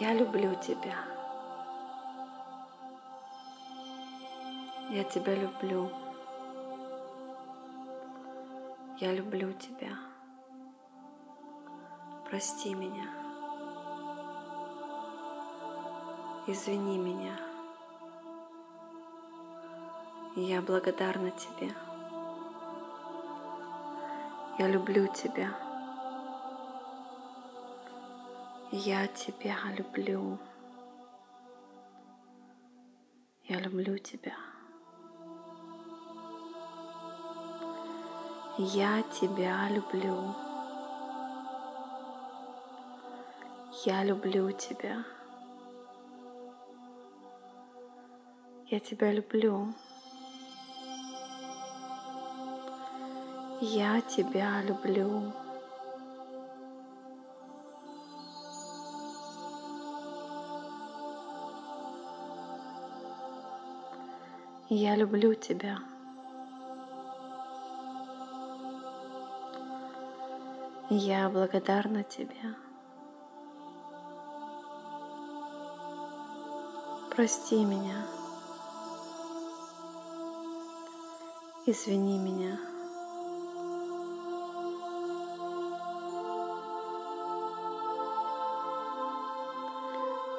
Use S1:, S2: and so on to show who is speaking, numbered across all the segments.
S1: Я люблю тебя. Я тебя люблю. Я люблю тебя. Прости меня. Извини меня. Я благодарна тебе. Я люблю тебя. Я тебя люблю. Я люблю тебя. Я тебя люблю. Я люблю тебя. Я тебя люблю. Я тебя люблю. Я люблю тебя. Я благодарна тебе. Прости меня. Извини меня.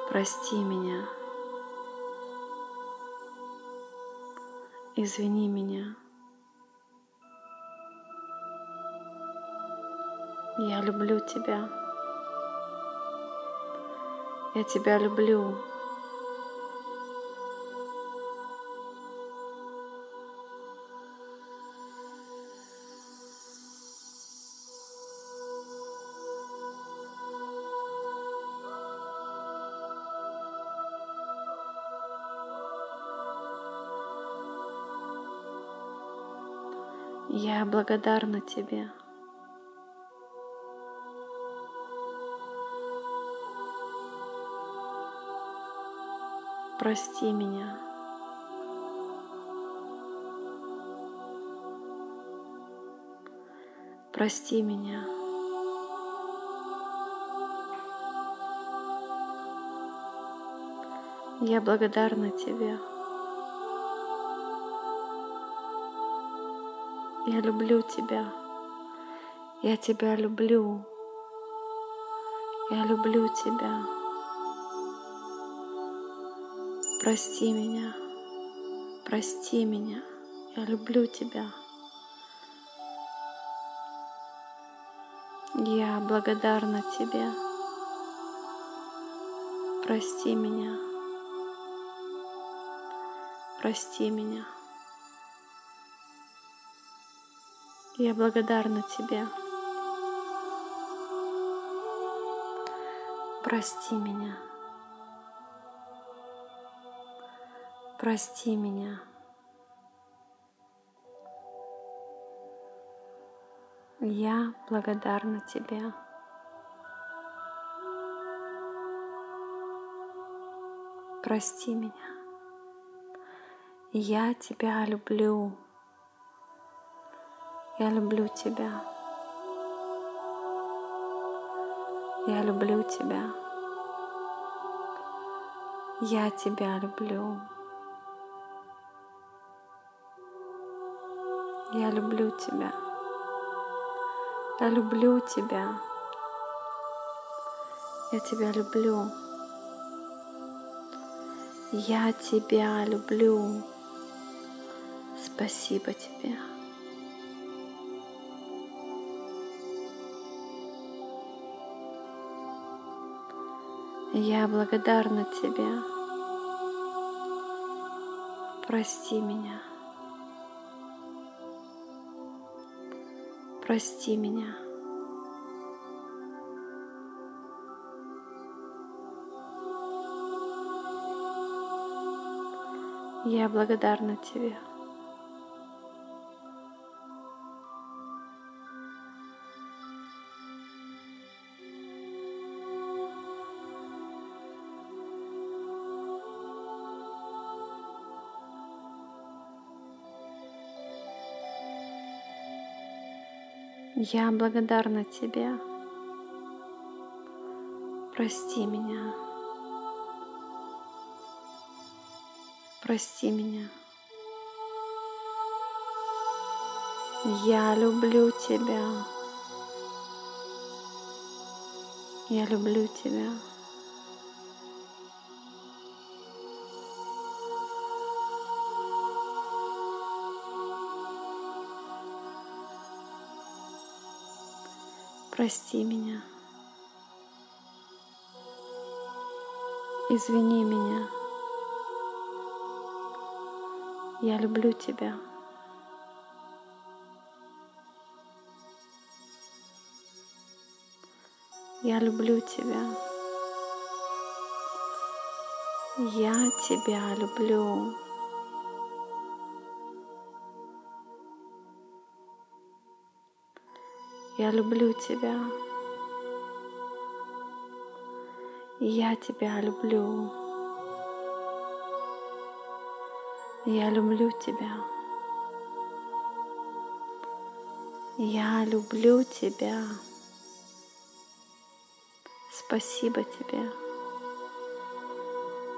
S1: Прости меня. Извини меня. Я люблю тебя. Я тебя люблю. Благодарна тебе. Прости меня. Прости меня. Я благодарна тебе. Я люблю тебя. Я тебя люблю. Я люблю тебя. Прости меня. Прости меня. Я люблю тебя. Я благодарна тебе. Прости меня. Прости меня. Я благодарна тебе. Прости меня. Прости меня. Я благодарна тебе. Прости меня. Я тебя люблю. Я люблю тебя. Я люблю тебя. Я тебя люблю. Я люблю тебя. Я люблю тебя. Я тебя люблю. Я тебя люблю. Спасибо тебе. Я благодарна тебе. Прости меня. Прости меня. Я благодарна тебе. Я благодарна тебе. Прости меня. Прости меня. Я люблю тебя. Я люблю тебя. Прости меня. Извини меня. Я люблю тебя. Я люблю тебя. Я тебя люблю. Я люблю тебя. Я тебя люблю. Я люблю тебя. Я люблю тебя. Спасибо тебе.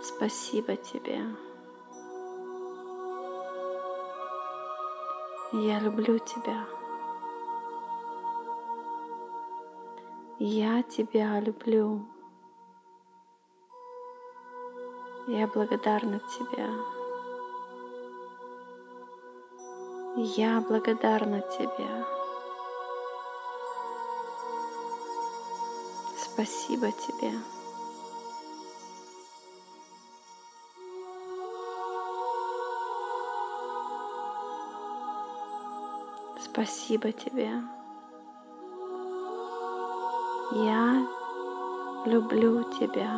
S1: Спасибо тебе. Я люблю тебя. Я тебя люблю. Я благодарна тебе. Я благодарна тебе. Спасибо тебе. Спасибо тебе. Я люблю тебя.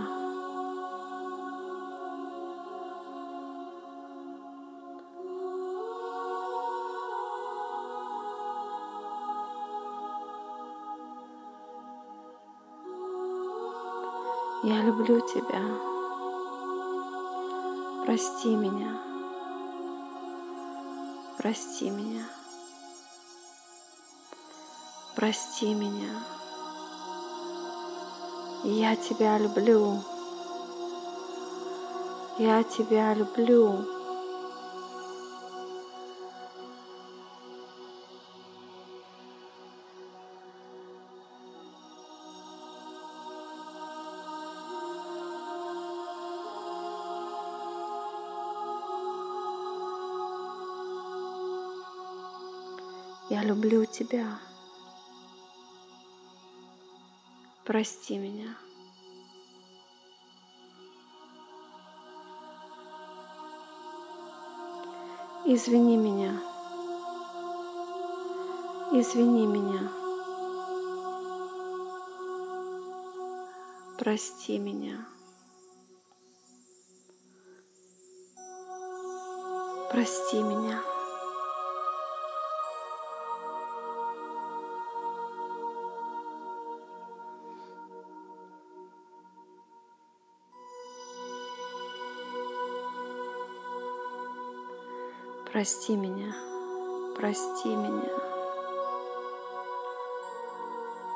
S1: Я люблю тебя. Прости меня. Прости меня. Прости меня. Я тебя люблю. Я тебя люблю. Я люблю тебя. Прости меня. Извини меня. Извини меня. Прости меня. Прости меня. Прости меня, прости меня,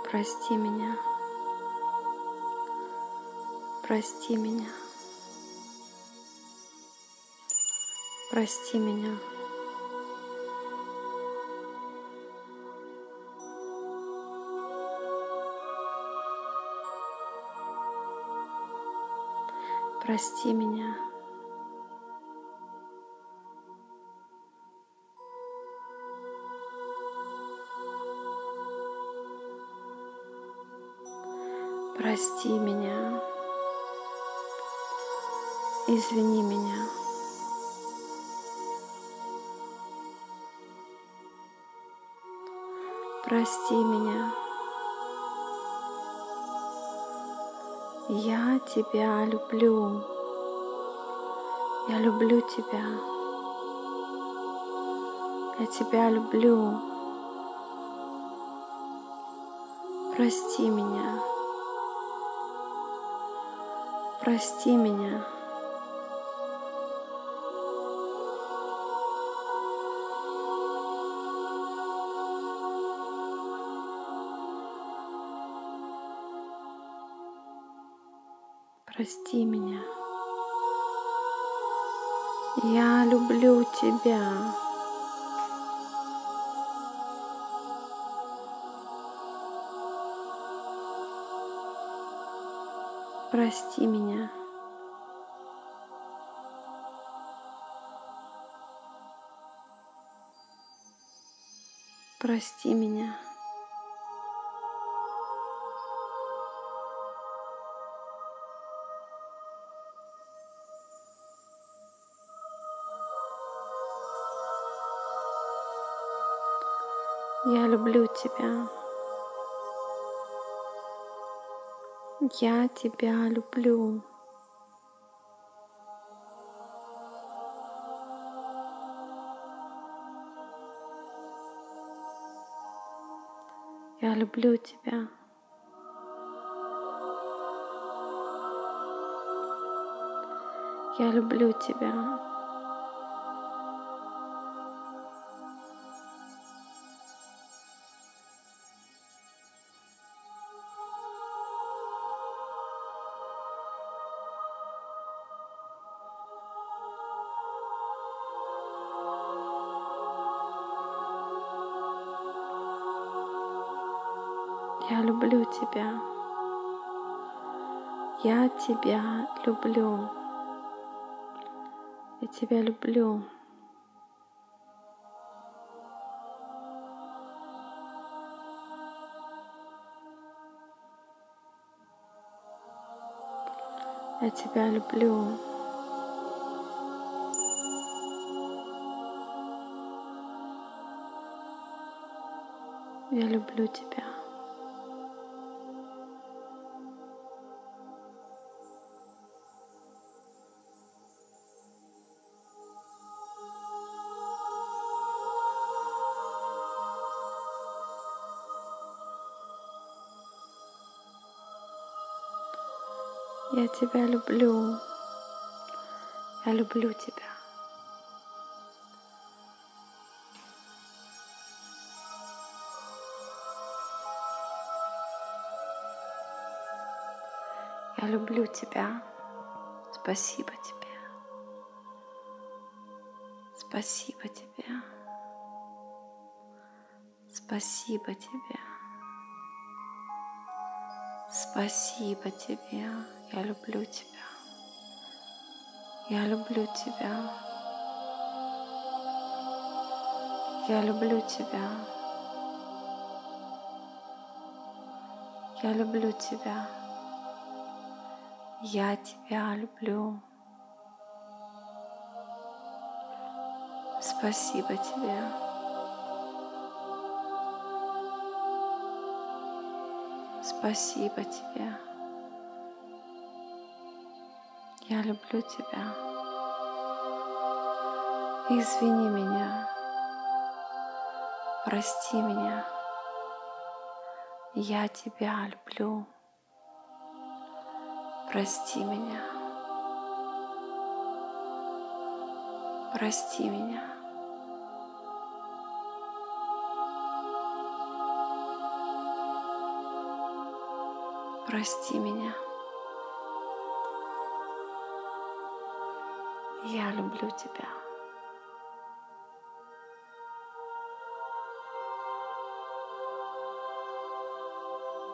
S1: прости меня, прости меня, прости меня. Прости меня. Прости меня. Извини меня. Прости меня. Я тебя люблю. Я люблю тебя. Я тебя люблю. Прости меня. Прости меня. Прости меня. Я люблю тебя. Прости меня. Прости меня. Я люблю тебя. Я тебя люблю. Я люблю тебя. Я люблю тебя. Я люблю тебя. Я тебя люблю. Я тебя люблю. Я тебя люблю. Я люблю тебя. Я тебя люблю. Я люблю тебя. Я люблю тебя. Спасибо тебе. Спасибо тебе. Спасибо тебе. Спасибо тебе. Я люблю тебя. Я люблю тебя. Я люблю тебя. Я люблю тебя. Я тебя люблю. Спасибо тебе. Спасибо тебе. Я люблю тебя. Извини меня. Прости меня. Я тебя люблю. Прости меня. Прости меня. Прости меня. Я люблю тебя.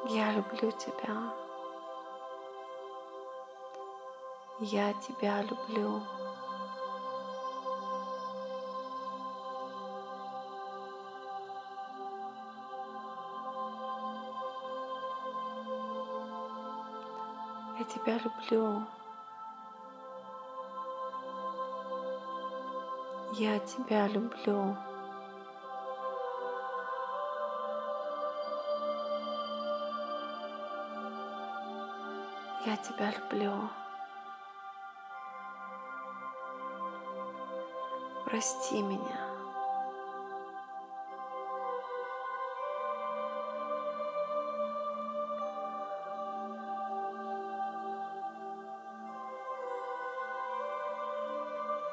S1: Я люблю тебя. Я тебя люблю. Тебя люблю. Я тебя люблю. Я тебя люблю. Прости меня.